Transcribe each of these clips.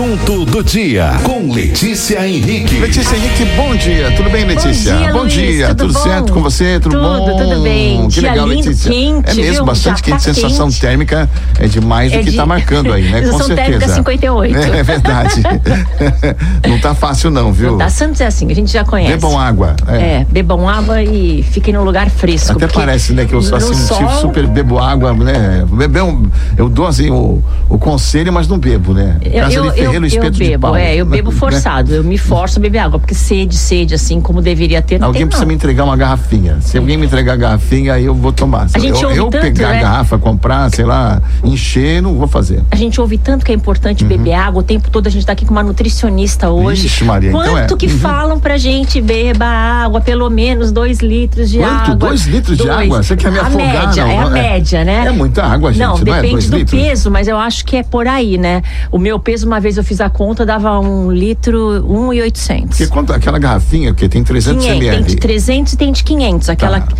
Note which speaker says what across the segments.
Speaker 1: assunto do dia com Letícia Henrique.
Speaker 2: Letícia Henrique, bom dia. Tudo bem, Letícia?
Speaker 3: Bom dia, Luiz, tudo bom?
Speaker 2: certo com você? Tudo,
Speaker 3: Tudo,
Speaker 2: bom?
Speaker 3: tudo bem.
Speaker 2: Que
Speaker 3: Dia
Speaker 2: legal,
Speaker 3: lindo,
Speaker 2: Letícia.
Speaker 3: quente,
Speaker 2: é mesmo,
Speaker 3: viu?
Speaker 2: bastante
Speaker 3: Já
Speaker 2: quente.
Speaker 3: tá
Speaker 2: Sensação
Speaker 3: quente.
Speaker 2: térmica é demais
Speaker 3: É
Speaker 2: do que
Speaker 3: de-
Speaker 2: tá marcando aí, né? Com
Speaker 3: Sensação
Speaker 2: certeza.
Speaker 3: térmica 58.
Speaker 2: É, é verdade. não tá fácil não, viu?
Speaker 3: Tá Santos é assim, a gente já conhece.
Speaker 2: Bebam água. É.
Speaker 3: É, bebam água e fiquem num lugar fresco.
Speaker 2: Até parece, né, que eu sou assim, um tipo
Speaker 3: sol,
Speaker 2: super bebo água, né? Um, eu dou assim o, o conselho, mas não bebo, né?
Speaker 3: Eu,
Speaker 2: Casa
Speaker 3: eu, eu,
Speaker 2: ferreiro,
Speaker 3: eu
Speaker 2: espeto de
Speaker 3: bebo,
Speaker 2: pau.
Speaker 3: é, eu bebo
Speaker 2: Né?
Speaker 3: forçado, eu me forço a beber água, porque sede, sede, assim como deveria ter,
Speaker 2: Alguém
Speaker 3: tem
Speaker 2: precisa
Speaker 3: não.
Speaker 2: me entregar uma garrafinha. Se alguém me entregar a garrafinha, aí eu vou tomar. Se
Speaker 3: A gente
Speaker 2: eu,
Speaker 3: ouve
Speaker 2: eu
Speaker 3: tanto,
Speaker 2: pegar a
Speaker 3: né?
Speaker 2: garrafa, comprar, sei lá, encher, não vou fazer.
Speaker 3: A gente ouve tanto que é importante beber água, o tempo todo a gente tá aqui com uma nutricionista hoje.
Speaker 2: Uhum. Vixe, Maria, então
Speaker 3: Quanto
Speaker 2: é.
Speaker 3: que
Speaker 2: Uhum.
Speaker 3: falam pra gente beba água, pelo menos dois litros de
Speaker 2: Quanto?
Speaker 3: água.
Speaker 2: Dois litros de água? Você quer me
Speaker 3: a
Speaker 2: afogar,
Speaker 3: Média,
Speaker 2: não?
Speaker 3: é a
Speaker 2: É-
Speaker 3: média, né?
Speaker 2: é muita água, gente,
Speaker 3: Não,
Speaker 2: não é?
Speaker 3: depende
Speaker 2: Dois
Speaker 3: do
Speaker 2: litros?
Speaker 3: peso, mas eu acho que é por aí, né? O meu peso, uma vez eu fiz a conta, dava um litro, um e oitocentos.
Speaker 2: Porque quanto, aquela garrafinha que tem 300
Speaker 3: 500, tem
Speaker 2: ml.
Speaker 3: de 300 e tem de 500. Aquela.
Speaker 2: Tá.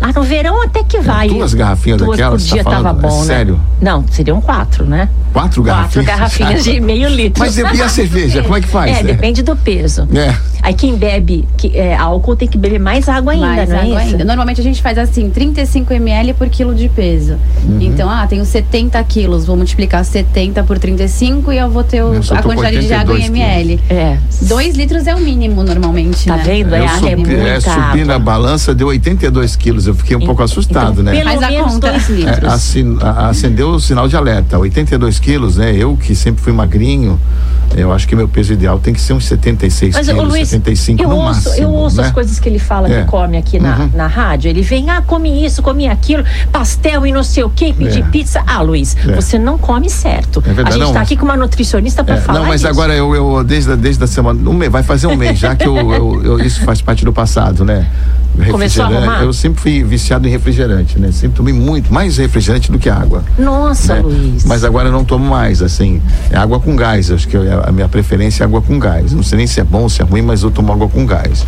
Speaker 3: Ah, no verão até que vai.
Speaker 2: duas garrafinhas
Speaker 3: Duas
Speaker 2: daquelas,
Speaker 3: por
Speaker 2: tá
Speaker 3: dia tava
Speaker 2: falando? É
Speaker 3: bom, né?
Speaker 2: sério?
Speaker 3: Não, seriam quatro, né?
Speaker 2: Quatro
Speaker 3: Quatro
Speaker 2: garrafinhas.
Speaker 3: garrafinhas de meio litro.
Speaker 2: Mas e a cerveja? Como é que faz?
Speaker 3: É, depende do peso.
Speaker 2: É.
Speaker 3: Aí quem bebe que, é, álcool tem que beber mais água ainda,
Speaker 4: Mais
Speaker 3: não é
Speaker 4: água
Speaker 3: isso?
Speaker 4: ainda. Normalmente a gente faz assim, 35 ml por quilo de peso.
Speaker 2: Uhum.
Speaker 4: Então, ah, tenho 70 quilos, vou multiplicar 70 por 35 e eu vou ter o-
Speaker 2: Eu
Speaker 4: a quantidade de água em
Speaker 2: 82
Speaker 4: ml.
Speaker 3: É.
Speaker 4: 2 litros é o mínimo normalmente,
Speaker 3: Tá
Speaker 4: né?
Speaker 3: vendo? É,
Speaker 2: Eu
Speaker 3: é
Speaker 2: subi, é,
Speaker 3: muita
Speaker 2: subi
Speaker 3: água.
Speaker 2: na balança, deu 82 quilos. Eu fiquei um pouco assustado,
Speaker 3: então,
Speaker 2: né?
Speaker 3: Pelo
Speaker 4: Faz a
Speaker 3: menos
Speaker 4: conta.
Speaker 3: dois
Speaker 2: É,
Speaker 3: litros.
Speaker 2: assin- a- acendeu o sinal de alerta. 82 quilos, né? Eu que sempre fui magrinho, eu acho que meu peso ideal tem que ser uns 76
Speaker 3: Mas,
Speaker 2: quilos,
Speaker 3: Luiz,
Speaker 2: 75
Speaker 3: eu
Speaker 2: no
Speaker 3: ouço,
Speaker 2: máximo.
Speaker 3: eu ouço
Speaker 2: né?
Speaker 3: as coisas que ele fala
Speaker 2: É.
Speaker 3: que come aqui na,
Speaker 2: Uhum.
Speaker 3: na rádio. Ele vem, ah, come isso, come aquilo, pastel e não sei o quê, pedir
Speaker 2: É.
Speaker 3: pizza. Ah, Luiz,
Speaker 2: É.
Speaker 3: você não come certo.
Speaker 2: É verdade,
Speaker 3: a gente
Speaker 2: não,
Speaker 3: tá
Speaker 2: mas-
Speaker 3: aqui com uma nutricionista pra
Speaker 2: É,
Speaker 3: falar
Speaker 2: não, mas
Speaker 3: disso.
Speaker 2: agora eu, eu desde, a- desde a semana, um mês, vai fazer um mês já que eu, eu- eu- isso faz parte do passado, né?
Speaker 3: Começou a
Speaker 2: Refrigerante,
Speaker 3: arrumar?
Speaker 2: Eu sempre fui viciado em refrigerante, né? Sempre tomei muito, mais refrigerante do que água.
Speaker 3: Nossa,
Speaker 2: né?
Speaker 3: Luiz.
Speaker 2: Mas agora eu não tomo mais, assim, é água com gás, acho que eu- a minha preferência é água com gás. Não sei nem se é bom, se é ruim, mas eu tomo água com gás.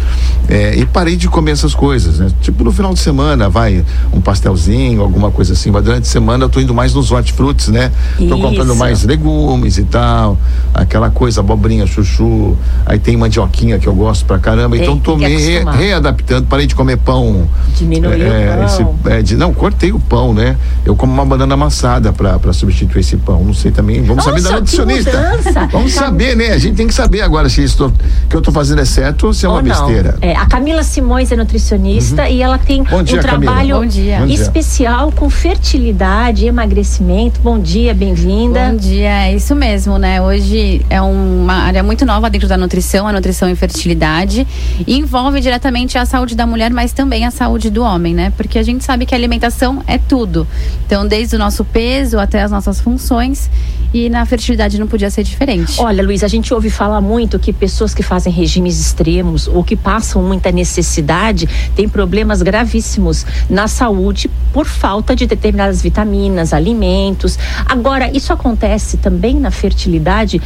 Speaker 2: É, e parei de comer essas coisas, né? Tipo no final de semana, vai um pastelzinho, alguma coisa assim, mas durante a semana eu tô indo mais nos hortifrutis, né? Tô comprando
Speaker 3: Isso.
Speaker 2: mais legumes e tal, aquela coisa, abobrinha, chuchu, aí tem mandioquinha que eu gosto pra caramba, então
Speaker 3: que
Speaker 2: tomei re- readaptando, parei de comer pão.
Speaker 3: Diminuiu o pão.
Speaker 2: esse- é, de- não, cortei o pão, né? Eu como uma banana amassada pra, pra substituir esse pão, não sei também, vamos saber da
Speaker 3: Nossa,
Speaker 2: nutricionista. Vamos saber, né? A gente tem que saber agora se isso que eu tô fazendo é certo ou se é uma
Speaker 3: Ou
Speaker 2: besteira. Uhum.
Speaker 3: É, a Camila Simões é nutricionista e ela tem
Speaker 2: Bom dia,
Speaker 3: um trabalho
Speaker 4: dia.
Speaker 2: Dia.
Speaker 3: especial com fertilidade, emagrecimento. Bom dia, bem-vinda.
Speaker 4: Bom dia, é isso mesmo, né? Hoje é uma área muito nova dentro da nutrição, a nutrição e fertilidade, e envolve diretamente a saúde da mulher, mas também a saúde do homem, né? Porque a gente sabe que a alimentação é tudo. Então, desde o nosso peso até as nossas funções, e na fertilidade não podia ser diferente.
Speaker 3: Olha, Luiz, a gente ouve falar muito que pessoas que fazem regimes extremos ou que passam muita necessidade têm problemas gravíssimos na saúde por falta de determinadas vitaminas, alimentos. Agora, isso acontece também na fertilidade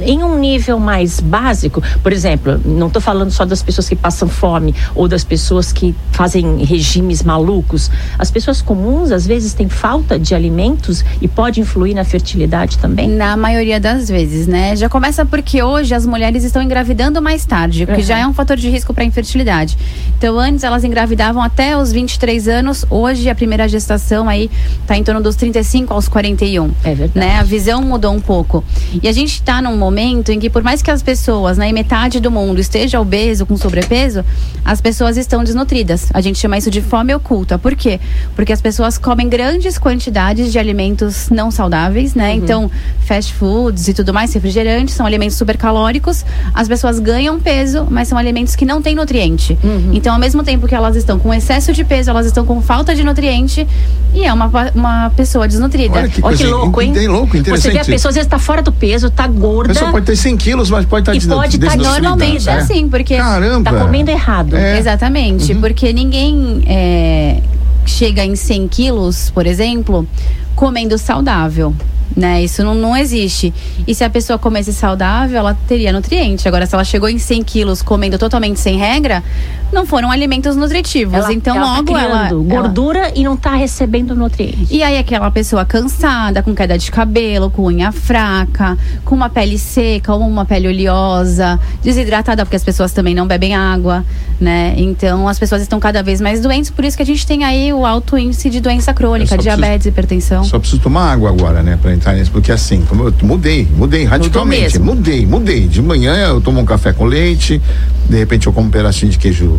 Speaker 3: em um nível mais básico. Por exemplo, não estou falando só das pessoas que passam fome ou das pessoas que fazem regimes malucos. As pessoas comuns, às vezes, têm falta de alimentos e pode influir na fertilidade também.
Speaker 4: Na maioria das vezes, né? Já começa porque hoje as mulheres estão engravidando mais tarde, o que
Speaker 3: Uhum.
Speaker 4: já é um fator de risco para infertilidade. Então, antes elas engravidavam até os 23 anos, hoje a primeira gestação aí tá em torno dos 35 aos 41.
Speaker 3: É verdade.
Speaker 4: Né? A visão mudou um pouco. E a gente está num momento em que, por mais que as pessoas, né, metade do mundo esteja obeso, com sobrepeso, as pessoas estão desnutridas. A gente chama isso de fome oculta. Por quê? Porque as pessoas comem grandes quantidades de alimentos não saudáveis, né? Então, fast foods e tudo mais, refrigerantes, são alimentos supercalóricos. As pessoas ganham peso, mas são alimentos que não têm nutriente. Então, ao mesmo tempo que elas estão com excesso de peso, elas estão com falta de nutriente e é uma, uma pessoa desnutrida.
Speaker 2: Olha que
Speaker 3: Olha que louco, hein?
Speaker 2: Tem louco, interessante.
Speaker 3: Você vê a pessoa às vezes tá fora do peso, tá
Speaker 2: A
Speaker 3: gorda.
Speaker 2: pessoa pode ter 100 quilos, mas pode estar
Speaker 3: E
Speaker 2: desnu-
Speaker 3: pode tá
Speaker 2: desnutrida,
Speaker 4: Normalmente é
Speaker 2: né?
Speaker 4: assim, porque
Speaker 2: Caramba.
Speaker 3: Tá comendo errado.
Speaker 2: É.
Speaker 4: Exatamente, porque ninguém é, chega em 100 quilos, por exemplo, comendo saudável. Né? Isso não, não existe. E se a pessoa comesse saudável, ela teria nutriente. Agora, se ela chegou em 100 quilos comendo totalmente sem regra, não foram alimentos nutritivos.
Speaker 3: Ela,
Speaker 4: então
Speaker 3: ela
Speaker 4: logo
Speaker 3: tá
Speaker 4: ela,
Speaker 3: criando
Speaker 4: ela
Speaker 3: gordura e não tá recebendo nutrientes.
Speaker 4: E aí aquela pessoa cansada, com queda de cabelo, com unha fraca, com uma pele seca ou uma pele oleosa, desidratada, porque as pessoas também não bebem água, né? Então as pessoas estão cada vez mais doentes, por isso que a gente tem aí o alto índice de doença crônica, diabetes,
Speaker 2: preciso-
Speaker 4: hipertensão.
Speaker 2: Só preciso tomar água agora, né, pra entrar nisso, porque assim, como eu mudei, mudei radicalmente, mudei, mudei. De manhã eu tomo um café com leite, de repente eu como um pedacinho de queijo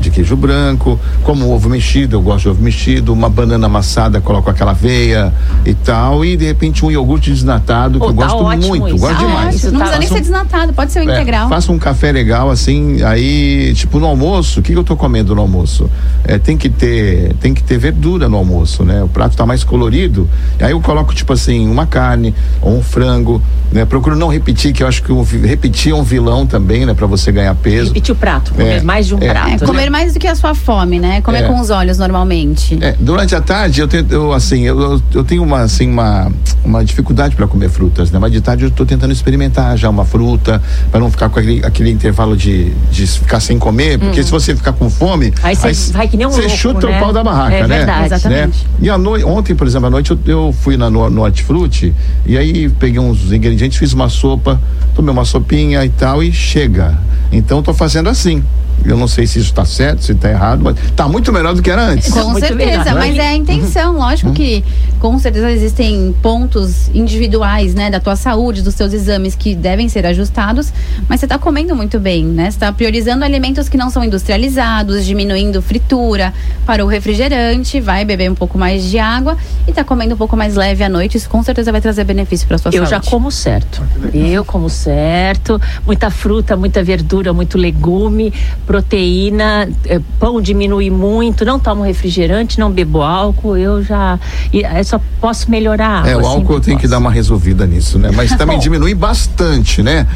Speaker 2: de queijo branco, como ovo mexido, eu gosto de ovo mexido, uma banana amassada, coloco aquela aveia e tal, e de repente um iogurte desnatado, que
Speaker 3: Oh,
Speaker 2: eu
Speaker 3: tá
Speaker 2: gosto
Speaker 3: ótimo
Speaker 2: muito,
Speaker 3: isso.
Speaker 2: gosto
Speaker 3: Ah,
Speaker 2: demais.
Speaker 3: isso
Speaker 4: não
Speaker 3: tá-
Speaker 4: precisa nem
Speaker 2: Faço
Speaker 4: ser
Speaker 2: um-
Speaker 4: desnatado, pode ser o
Speaker 2: é,
Speaker 4: integral.
Speaker 2: faça um café legal, assim, aí, tipo, no almoço, o que, que eu tô comendo no almoço? É, tem que ter, tem que ter verdura no almoço, né? O prato tá mais colorido. Aí eu coloco, tipo assim, uma carne ou um frango, né? Procuro não repetir, que eu acho que o repetir é um vilão também, né? Pra você ganhar peso.
Speaker 3: Repetir o prato, comer
Speaker 2: É,
Speaker 3: mais de um
Speaker 2: é.
Speaker 3: prato.
Speaker 4: É,
Speaker 3: né?
Speaker 4: Comer mais do que a sua fome, né? Comer
Speaker 2: É.
Speaker 4: com os olhos normalmente.
Speaker 2: É, durante a tarde eu tenho, eu, assim, eu, eu- tenho uma, assim, uma, uma dificuldade para comer frutas, né? Mas de tarde eu estou tentando experimentar já uma fruta, para não ficar com aquele, aquele intervalo de, de ficar sem comer, porque se você ficar com fome,
Speaker 3: Hum. Aí você vai que nem um
Speaker 2: você chuta
Speaker 3: né?
Speaker 2: o pau da barraca,
Speaker 3: É
Speaker 2: né?
Speaker 3: verdade.
Speaker 4: Exatamente.
Speaker 2: Né? E à noite, ontem, por exemplo, à noite eu, eu fui na, no, no Hortifruti e aí peguei uns ingredientes, fiz uma sopa, tomei uma sopinha e tal e chega. Então estou fazendo assim. Eu não sei se isso está certo, se está errado, mas está muito melhor do que era antes.
Speaker 4: Com
Speaker 3: Muito
Speaker 4: certeza,
Speaker 3: melhor, né?
Speaker 4: mas é a intenção. Lógico que, com certeza, existem pontos individuais, né, da tua saúde, dos teus exames que devem ser ajustados, mas você está comendo muito bem, né? Você está priorizando alimentos que não são industrializados, diminuindo fritura, parou o refrigerante, vai beber um pouco mais de água e está comendo um pouco mais leve à noite. Isso com certeza vai trazer benefício para sua
Speaker 3: Eu
Speaker 4: saúde.
Speaker 3: já como certo. Eu como certo. Muita fruta, muita verdura, muito legume, proteína, eh, pão diminui muito, não tomo refrigerante, não bebo álcool. Eu já. e Eu só posso melhorar.
Speaker 2: É,
Speaker 3: eu
Speaker 2: o álcool eu tenho que dar uma resolvida nisso, né? Mas também diminui bastante, né?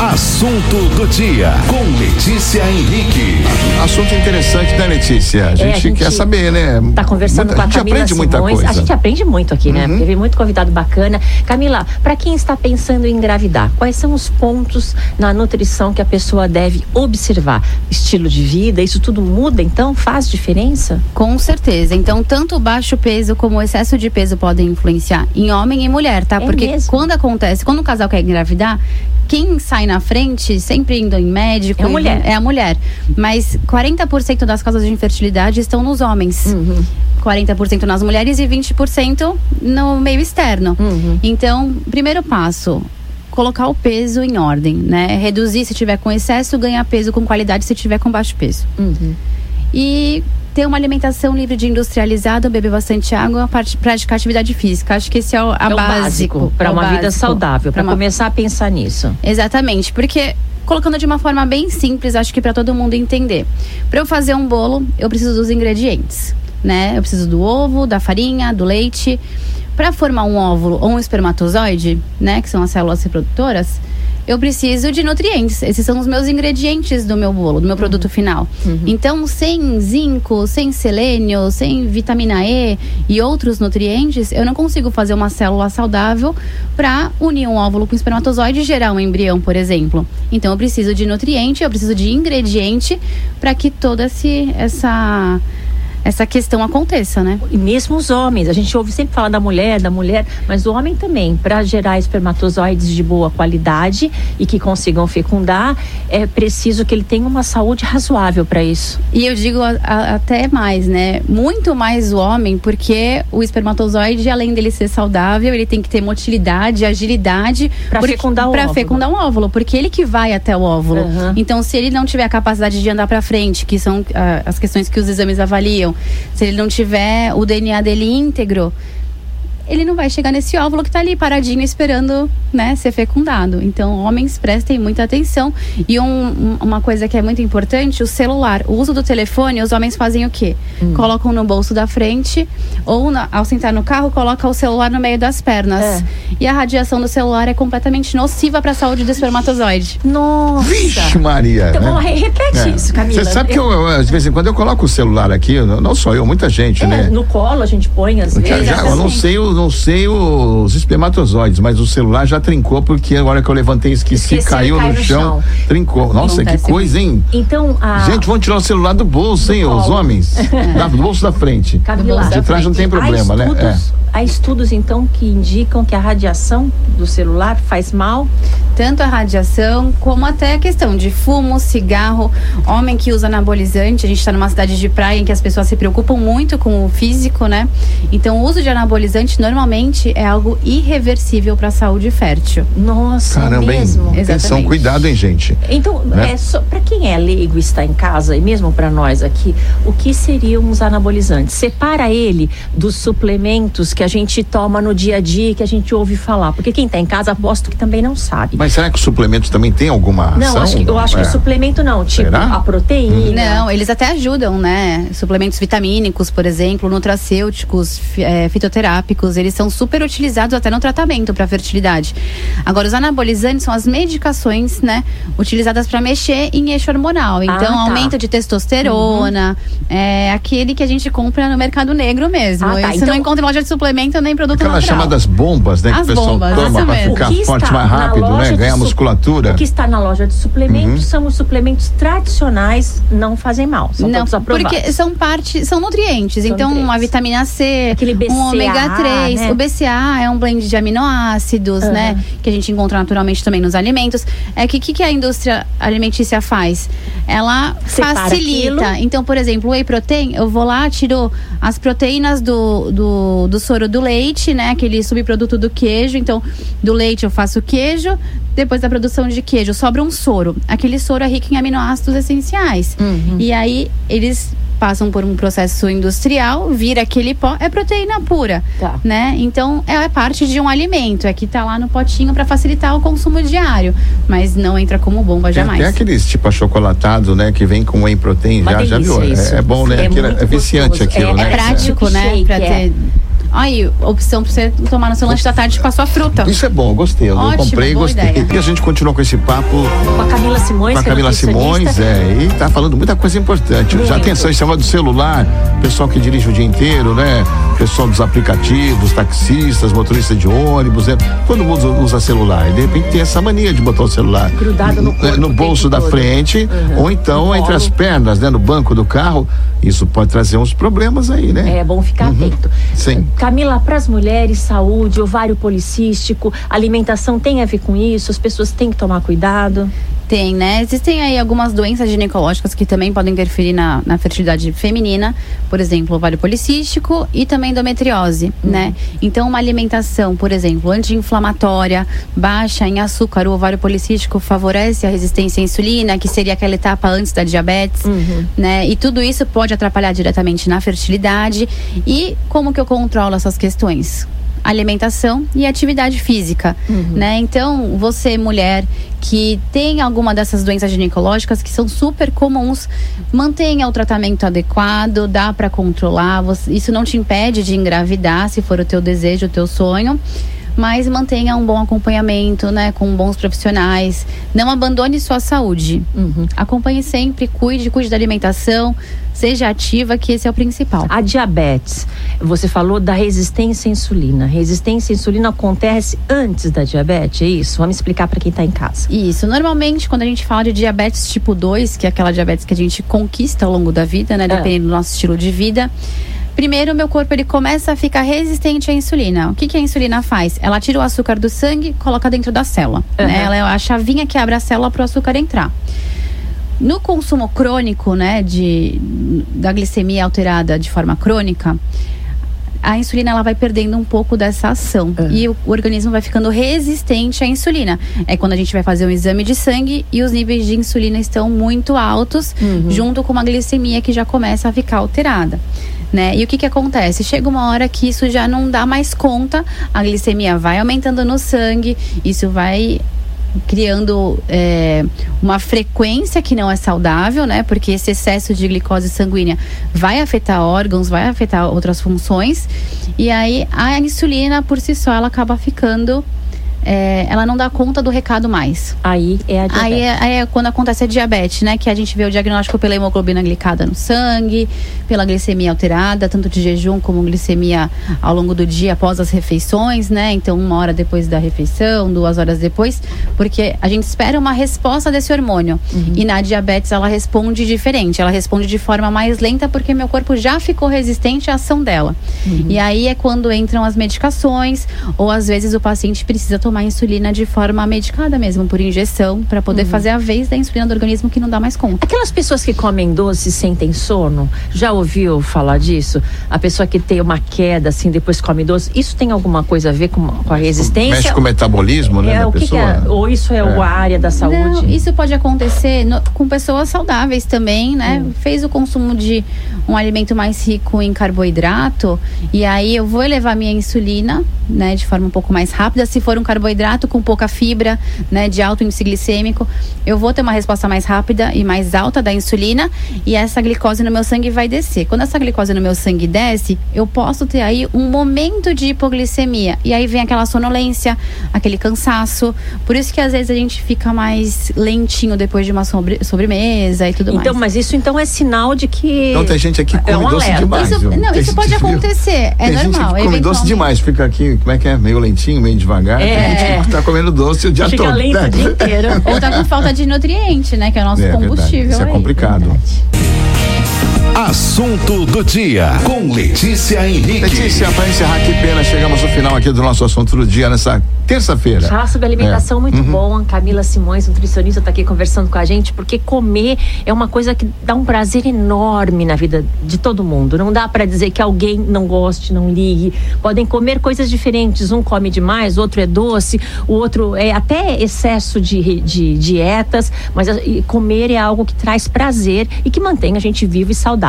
Speaker 1: Assunto do dia com Letícia Henrique.
Speaker 2: Assunto interessante, né, Letícia? A gente,
Speaker 3: É, a gente
Speaker 2: quer saber, né?
Speaker 3: Tá conversando
Speaker 2: Muita-
Speaker 3: com a,
Speaker 2: a gente
Speaker 3: Camila
Speaker 2: aprende muita
Speaker 3: Simões.
Speaker 2: coisa.
Speaker 3: A gente aprende muito aqui, né?
Speaker 2: Uhum.
Speaker 3: Porque vem muito convidado bacana. Camila, para quem está pensando em engravidar, quais são os pontos na nutrição que a pessoa deve observar? Estilo de vida, isso tudo muda, então faz diferença?
Speaker 4: Com certeza. Então, tanto o baixo peso como o excesso de peso podem influenciar em homem e mulher, tá?
Speaker 3: É
Speaker 4: Porque
Speaker 3: mesmo?
Speaker 4: quando acontece, quando o casal quer engravidar, quem sai na frente, sempre indo em médico,
Speaker 3: É a mulher.
Speaker 4: É a mulher. Mas 40% das causas de infertilidade estão nos homens.
Speaker 3: Uhum.
Speaker 4: 40% nas mulheres e 20% no meio externo.
Speaker 3: Uhum.
Speaker 4: Então, primeiro passo, colocar o peso em ordem, né? Reduzir se tiver com excesso, ganhar peso com qualidade se tiver com baixo peso.
Speaker 3: Uhum.
Speaker 4: E ter uma alimentação livre de industrializado, beber bastante água, part- praticar atividade física. Acho que esse é o, a
Speaker 3: é o
Speaker 4: básico.
Speaker 3: para
Speaker 4: É
Speaker 3: uma vida
Speaker 4: básico.
Speaker 3: saudável, para
Speaker 4: uma-
Speaker 3: começar a pensar nisso.
Speaker 4: Exatamente, porque colocando de uma forma bem simples, acho que para todo mundo entender. Para eu fazer um bolo, eu preciso dos ingredientes, né? Eu preciso do ovo, da farinha, do leite. Para formar um óvulo ou um espermatozoide, né, que são as células reprodutoras, eu preciso de nutrientes. Esses são os meus ingredientes do meu bolo, do meu produto final. Então, sem zinco, sem selênio, sem vitamina E e outros nutrientes, eu não consigo fazer uma célula saudável para unir um óvulo com um espermatozoide e gerar um embrião, por exemplo. Então, eu preciso de nutriente, eu preciso de ingrediente para que toda esse, essa essa questão aconteça, né?
Speaker 3: E mesmo os homens, a gente ouve sempre falar da mulher, da mulher, mas o homem também, para gerar espermatozoides de boa qualidade e que consigam fecundar, é preciso que ele tenha uma saúde razoável para isso.
Speaker 4: E eu digo a- a- até mais, né? Muito mais o homem, porque o espermatozoide, além dele ser saudável, ele tem que ter motilidade, agilidade porque-
Speaker 3: fecundar o
Speaker 4: pra
Speaker 3: óvulo.
Speaker 4: fecundar um óvulo, porque ele que vai até o óvulo.
Speaker 3: Aham.
Speaker 4: Então, se ele não tiver a capacidade de andar para frente, que são ah, as questões que os exames avaliam, se ele não tiver o DNA dele íntegro, ele não vai chegar nesse óvulo que tá ali paradinho esperando, né, ser fecundado. Então, homens prestem muita atenção. E um- um- uma coisa que é muito importante, o celular. O uso do telefone, os homens fazem o quê?
Speaker 3: Hum.
Speaker 4: Colocam no bolso da frente ou na- ao sentar no carro, coloca o celular no meio das pernas.
Speaker 3: É.
Speaker 4: E a radiação do celular é completamente nociva para a saúde do espermatozoide.
Speaker 3: Nossa!
Speaker 2: Vixe, Maria.
Speaker 3: Então,
Speaker 2: né?
Speaker 3: vamos repete
Speaker 2: É.
Speaker 3: isso, Camila.
Speaker 2: Você sabe que eu, eu, de vez em quando eu coloco o celular aqui, não só eu, muita gente,
Speaker 3: É,
Speaker 2: né?
Speaker 3: no colo a gente põe às
Speaker 2: Já,
Speaker 3: vezes.
Speaker 2: já, eu não sei, o- não sei os espermatozoides, mas o celular já trincou porque a hora que eu levantei esqueci,
Speaker 3: Esqueci,
Speaker 2: caiu
Speaker 3: cai
Speaker 2: no,
Speaker 3: no
Speaker 2: chão,
Speaker 3: chão.
Speaker 2: trincou. Nossa,
Speaker 4: Acontece
Speaker 2: que coisa, hein?
Speaker 3: Então, a.
Speaker 2: Gente, vão tirar o celular do bolso, hein, os
Speaker 3: colo.
Speaker 2: homens? Da- do bolso da frente.
Speaker 3: Camila,
Speaker 2: De trás não tem problema, né?
Speaker 3: estudos, Há estudos, então, que indicam que a radiação do celular faz mal.
Speaker 4: Tanto a radiação como até a questão de fumo, cigarro, homem que usa anabolizante. A gente está numa cidade de praia em que as pessoas se preocupam muito com o físico, né? Então, o uso de anabolizante normalmente é algo irreversível para a saúde fértil.
Speaker 3: Nossa,
Speaker 2: Caramba, hein?
Speaker 3: mesmo.
Speaker 4: Exatamente.
Speaker 2: Atenção, cuidado, hein, gente.
Speaker 3: Então,
Speaker 2: Né?
Speaker 3: é só para quem é leigo e está em casa e mesmo para nós aqui, o que seriam os anabolizantes? Separa ele dos suplementos que a gente toma no dia a dia e que a gente ouve falar, porque quem está em casa aposto que também não sabe.
Speaker 2: Mas será que os suplementos também têm alguma ação?
Speaker 3: não, acho que, eu acho
Speaker 2: É.
Speaker 3: que o suplemento não, tipo
Speaker 2: Será?
Speaker 3: a proteína.
Speaker 4: Não, eles até ajudam, né? Suplementos vitamínicos, por exemplo, nutracêuticos, eh, fitoterápicos, eles são super utilizados até no tratamento para fertilidade. Agora, os anabolizantes são as medicações, né? Utilizadas para mexer em eixo hormonal. Então,
Speaker 3: tá.
Speaker 4: aumento de testosterona, é aquele que a gente compra no mercado negro mesmo.
Speaker 3: Ah, tá.
Speaker 4: Isso
Speaker 3: Então-
Speaker 4: não encontra em loja de suplemento nem produto
Speaker 2: Aquelas
Speaker 4: natural.
Speaker 2: chamadas bombas, né? que
Speaker 4: As
Speaker 2: o pessoal
Speaker 4: bombas,
Speaker 2: toma
Speaker 4: mesmo.
Speaker 2: ficar forte mais rápido, né? Ganhar musculatura.
Speaker 3: O que está na loja de suplementos
Speaker 2: Uhum.
Speaker 3: são os suplementos tradicionais, não fazem mal, são
Speaker 4: não,
Speaker 3: todos aprovados.
Speaker 4: porque são parte, são nutrientes.
Speaker 3: São
Speaker 4: então,
Speaker 3: nutrientes.
Speaker 4: uma vitamina C,
Speaker 3: Aquele BCA,
Speaker 4: um ômega 3.
Speaker 3: Né?
Speaker 4: O BCA é um blend de aminoácidos,
Speaker 3: Aham.
Speaker 4: né? Que a gente encontra naturalmente também nos alimentos. É que o que, que a indústria alimentícia faz? Ela
Speaker 3: Separa
Speaker 4: facilita.
Speaker 3: aquilo.
Speaker 4: Então, por exemplo, o whey protein, eu vou lá, tiro as proteínas do, do, do soro do leite, né? Aquele subproduto do queijo. Então, do leite eu faço queijo. Depois da produção de queijo, sobra um soro. Aquele soro é rico em aminoácidos essenciais.
Speaker 3: Uhum.
Speaker 4: E aí, eles passam por um processo industrial, vira aquele pó, é proteína pura,
Speaker 3: Tá.
Speaker 4: né? Então, é parte de um alimento, é que tá lá no potinho para facilitar o consumo diário, mas não entra como bomba
Speaker 2: Tem
Speaker 4: jamais.
Speaker 2: até aqueles tipo achocolatado, né? Que vem com whey protein.
Speaker 3: Uma
Speaker 2: Já, já viu? É, é bom, né?
Speaker 3: É
Speaker 2: Aquilo
Speaker 3: muito
Speaker 2: é viciante
Speaker 3: gostoso.
Speaker 2: aquilo,
Speaker 3: É-
Speaker 2: né?
Speaker 4: É prático, né?
Speaker 3: Milkshake,
Speaker 4: Pra
Speaker 3: é.
Speaker 4: ter. Aí, opção pra você tomar no seu lanche da tarde com a sua fruta.
Speaker 2: Isso é bom, eu gostei. Eu
Speaker 4: Ótimo,
Speaker 2: comprei e gostei.
Speaker 4: ideia.
Speaker 2: E a gente continua com esse papo
Speaker 3: Com a Camila Simões,
Speaker 2: com a
Speaker 3: é
Speaker 2: Camila Simões, é, e tá falando muita coisa importante. Já
Speaker 3: Muito.
Speaker 2: atenção, esse negócio do celular, pessoal que dirige o dia inteiro, né? Pessoal dos aplicativos, taxistas, motoristas de ônibus, né? Todo mundo usa celular. E de repente tem essa mania de botar o celular
Speaker 3: Grudado no
Speaker 2: n-
Speaker 3: corpo o
Speaker 2: bolso da
Speaker 3: todo.
Speaker 2: frente,
Speaker 3: Uhum.
Speaker 2: ou então
Speaker 3: No
Speaker 2: entre as pernas, né? No banco do carro. Isso pode trazer uns problemas aí, né?
Speaker 3: É bom ficar atento.
Speaker 2: Uhum. Sim.
Speaker 3: Camila, para as mulheres, saúde, ovário policístico, alimentação tem a ver com isso? As pessoas têm que tomar cuidado?
Speaker 4: Tem, né? Existem aí algumas doenças ginecológicas que também podem interferir na, na fertilidade feminina, por exemplo, ovário policístico e também endometriose, né? Então, uma alimentação, por exemplo, anti-inflamatória, baixa em açúcar, o ovário policístico favorece a resistência à insulina, que seria aquela etapa antes da diabetes, né? E tudo isso pode atrapalhar diretamente na fertilidade. E como que eu controlo essas questões? Alimentação e atividade física, né? Então, você mulher que tem alguma dessas doenças ginecológicas que são super comuns, mantenha o tratamento adequado, dá para controlar, você- isso não te impede de engravidar, se for o teu desejo, o teu sonho. Mas mantenha um bom acompanhamento, né, com bons profissionais. Não abandone sua saúde. Acompanhe sempre, cuide, cuide da alimentação, seja ativa, que esse é o principal.
Speaker 3: A diabetes, você falou da resistência à insulina. Resistência à insulina acontece antes da diabetes, é isso? Vamos explicar para quem está em casa.
Speaker 4: Isso. Normalmente, quando a gente fala de diabetes tipo 2, que é aquela diabetes que a gente conquista ao longo da vida, né?
Speaker 3: É.
Speaker 4: Dependendo do nosso estilo de vida. Primeiro, o meu corpo ele começa a ficar resistente à insulina. O que, que a insulina faz? Ela tira o açúcar do sangue, coloca dentro da célula.
Speaker 3: Uhum.
Speaker 4: Né? Ela é a chavinha que abre a célula para o açúcar entrar. No consumo crônico, né, de, da glicemia alterada de forma crônica, a insulina ela vai perdendo um pouco dessa ação e o, o organismo vai ficando resistente à insulina. É quando a gente vai fazer um exame de sangue e os níveis de insulina estão muito altos, junto com uma glicemia que já começa a ficar alterada. Né? E o que, que acontece? Chega uma hora que isso já não dá mais conta, a glicemia vai aumentando no sangue, isso vai criando é, uma frequência que não é saudável, né? Porque esse excesso de glicose sanguínea vai afetar órgãos, vai afetar outras funções. E aí a insulina por si só ela acaba ficando é, ela não dá conta do recado mais.
Speaker 3: Aí é a diabetes.
Speaker 4: Aí é, aí é quando acontece a diabetes, né? Que a gente vê o diagnóstico pela hemoglobina glicada no sangue, pela glicemia alterada, tanto de jejum como glicemia ao longo do dia após as refeições, né? Então, uma hora depois da refeição, duas horas depois, porque a gente espera uma resposta desse hormônio. E na diabetes ela responde diferente, ela responde de forma mais lenta porque meu corpo já ficou resistente à ação dela. E aí é quando entram as medicações, ou às vezes o paciente precisa tomar insulina de forma medicada mesmo, por injeção, para poder fazer a vez da insulina do organismo que não dá mais conta.
Speaker 3: Aquelas pessoas que comem doce sentem sono, já ouviu falar disso? A pessoa que tem uma queda assim depois come doce, isso tem alguma coisa a ver com, com a resistência?
Speaker 2: Mexe com o metabolismo, né,
Speaker 3: É,
Speaker 2: da
Speaker 3: o que, que
Speaker 2: pessoa.
Speaker 3: é? Ou isso é,
Speaker 2: É.
Speaker 3: a área da saúde?
Speaker 4: Não, isso pode acontecer no- com pessoas saudáveis também, né? Fez o consumo de um alimento mais rico em carboidrato e aí eu vou elevar minha insulina, né, de forma um pouco mais rápida. Se for um carboidrato com pouca fibra, né, de alto índice glicêmico, eu vou ter uma resposta mais rápida e mais alta da insulina e essa glicose no meu sangue vai descer. Quando essa glicose no meu sangue desce, eu posso ter aí um momento de hipoglicemia e aí vem aquela sonolência, aquele cansaço. Por isso que às vezes a gente fica mais lentinho depois de uma sobre- sobremesa e tudo
Speaker 3: Então,
Speaker 4: mais.
Speaker 3: mas isso então é sinal de que.
Speaker 2: Então tem gente aqui que
Speaker 3: É
Speaker 2: come
Speaker 3: um
Speaker 2: doce demais.
Speaker 4: Isso- não,
Speaker 2: Tem
Speaker 4: isso
Speaker 2: gente
Speaker 4: pode acontecer, é
Speaker 2: tem gente
Speaker 4: normal,
Speaker 2: que come doce demais, fica aqui, como é que é? Meio lentinho, meio devagar.
Speaker 3: É.
Speaker 2: Que tá comendo doce o dia
Speaker 3: Fica
Speaker 2: todo.
Speaker 3: lento
Speaker 2: né?
Speaker 3: o dia inteiro.
Speaker 4: Ou tá com falta de nutriente, né? Que é o nosso
Speaker 2: É verdade,
Speaker 4: combustível.
Speaker 2: Isso é
Speaker 4: aí.
Speaker 2: complicado.
Speaker 1: Assunto do dia com Letícia Henrique.
Speaker 2: Letícia, para encerrar, que pena, chegamos ao final aqui do nosso assunto do dia nessa terça-feira.
Speaker 3: Falar sobre alimentação
Speaker 2: É.
Speaker 3: muito
Speaker 2: Uhum.
Speaker 3: bom. Camila Simões, nutricionista, está aqui conversando com a gente, porque comer é uma coisa que dá um prazer enorme na vida de todo mundo. Não dá para dizer que alguém não goste, não ligue. Podem comer coisas diferentes. Um come demais, o outro é doce, o outro é até excesso de, de dietas, mas comer é algo que traz prazer e que mantém a gente vivo e saudável.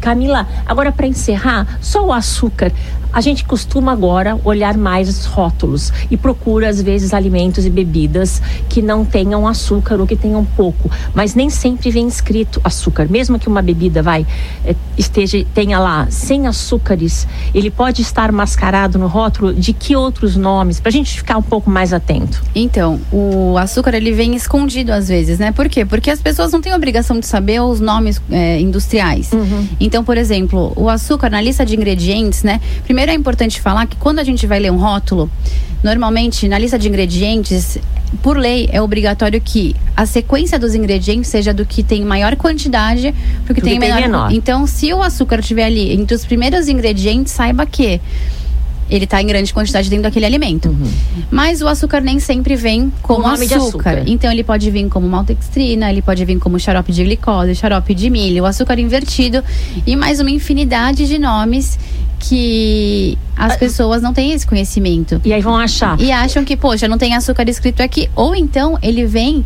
Speaker 3: Camila, agora para encerrar, só o açúcar. A gente costuma agora olhar mais os rótulos e procura às vezes alimentos e bebidas que não tenham açúcar ou que tenham pouco, mas nem sempre vem escrito açúcar. Mesmo que uma bebida vai eh, esteja tenha lá sem açúcares, ele pode estar mascarado no rótulo de que outros nomes para a gente ficar um pouco mais atento.
Speaker 4: Então, o açúcar ele vem escondido às vezes, né? Por quê? Porque as pessoas não têm obrigação de saber os nomes é, industriais. Então, por exemplo, o açúcar na lista de ingredientes, né? Primeiro é importante falar que quando a gente vai ler um rótulo, normalmente na lista de ingredientes, por lei é obrigatório que a sequência dos ingredientes seja do que tem maior quantidade pro que
Speaker 3: Do que
Speaker 4: tem
Speaker 3: tem
Speaker 4: menor.
Speaker 3: menor.
Speaker 4: Então, se o açúcar estiver ali entre os primeiros ingredientes, saiba que ele está em grande quantidade dentro daquele alimento. Mas o açúcar nem sempre vem como açúcar.
Speaker 3: açúcar.
Speaker 4: Então ele pode vir como maltodextrina, ele pode vir como xarope de glicose, xarope de milho, o açúcar invertido e mais uma infinidade de nomes que as
Speaker 3: Ah,
Speaker 4: pessoas não têm esse conhecimento.
Speaker 3: E aí vão achar.
Speaker 4: E acham que, poxa, não tem açúcar escrito aqui. Ou então ele vem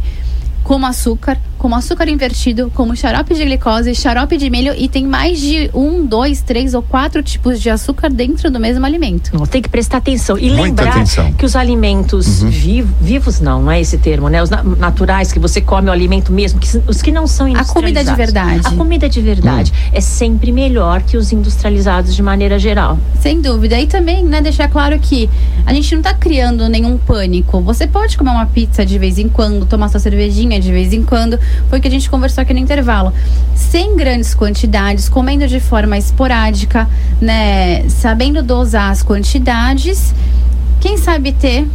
Speaker 4: como açúcar, como açúcar invertido, como xarope de glicose, xarope de milho e tem mais de um, dois, três ou quatro tipos de açúcar dentro do mesmo alimento.
Speaker 3: Não, tem que prestar atenção e
Speaker 2: Muita
Speaker 3: lembrar
Speaker 2: atenção. Uhum.
Speaker 3: que os alimentos viv- vivos não, não é esse termo, né? Os na- naturais que você come o alimento mesmo, que, os que não são
Speaker 4: A comida de
Speaker 3: industrializados.
Speaker 4: verdade.
Speaker 3: A comida de verdade
Speaker 2: Hum.
Speaker 3: é sempre melhor que os industrializados de maneira geral.
Speaker 4: Sem dúvida. E também, né, deixar claro que a gente não tá criando nenhum pânico. Você pode comer uma pizza de vez em quando, tomar sua cervejinha de vez em quando. Foi o que a gente conversou aqui no intervalo. Sem grandes quantidades, comendo de forma esporádica, né? Sabendo dosar as quantidades. Quem sabe ter,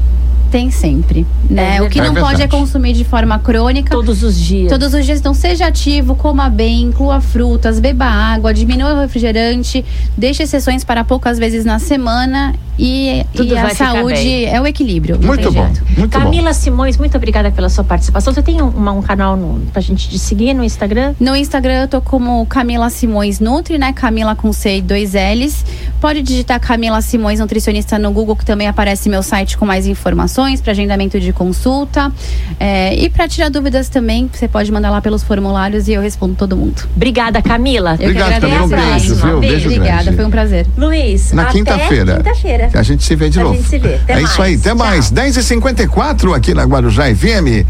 Speaker 4: tem sempre, né?
Speaker 3: É
Speaker 4: o que não
Speaker 2: É
Speaker 4: pode é consumir de forma crônica.
Speaker 3: Todos os dias.
Speaker 4: Todos os dias, então seja ativo, coma bem, inclua frutas, beba água, diminua o refrigerante, deixe exceções para poucas vezes na semana e,
Speaker 3: Tudo
Speaker 4: e a saúde é o equilíbrio.
Speaker 2: Muito bom, muito bom.
Speaker 3: Camila Simões, muito obrigada pela sua participação. Você tem um, um canal no, pra gente te seguir no Instagram?
Speaker 4: No Instagram eu tô como Camila Simões Nutri, né? Camila com C e dois L's. Pode digitar Camila Simões Nutricionista no Google, que também aparece meu site com mais informações para agendamento de consulta. É, e para tirar dúvidas também, você pode mandar lá pelos formulários e eu respondo todo mundo.
Speaker 3: Obrigada, Camila.
Speaker 4: Eu que
Speaker 2: Obrigado,
Speaker 4: agradeço.
Speaker 2: Camila. Um
Speaker 3: a
Speaker 2: beijo, viu?
Speaker 3: Beijo.
Speaker 2: Beijo
Speaker 4: Obrigada,
Speaker 2: grande.
Speaker 4: foi um prazer.
Speaker 3: Luiz,
Speaker 2: Na quinta-feira.
Speaker 3: Quinta-feira.
Speaker 2: A gente se vê de
Speaker 3: A
Speaker 2: novo.
Speaker 3: gente se vê. Até
Speaker 2: é isso aí,
Speaker 3: mais.
Speaker 2: até
Speaker 3: Tchau.
Speaker 2: mais. 10h54 aqui na Guarujá FM.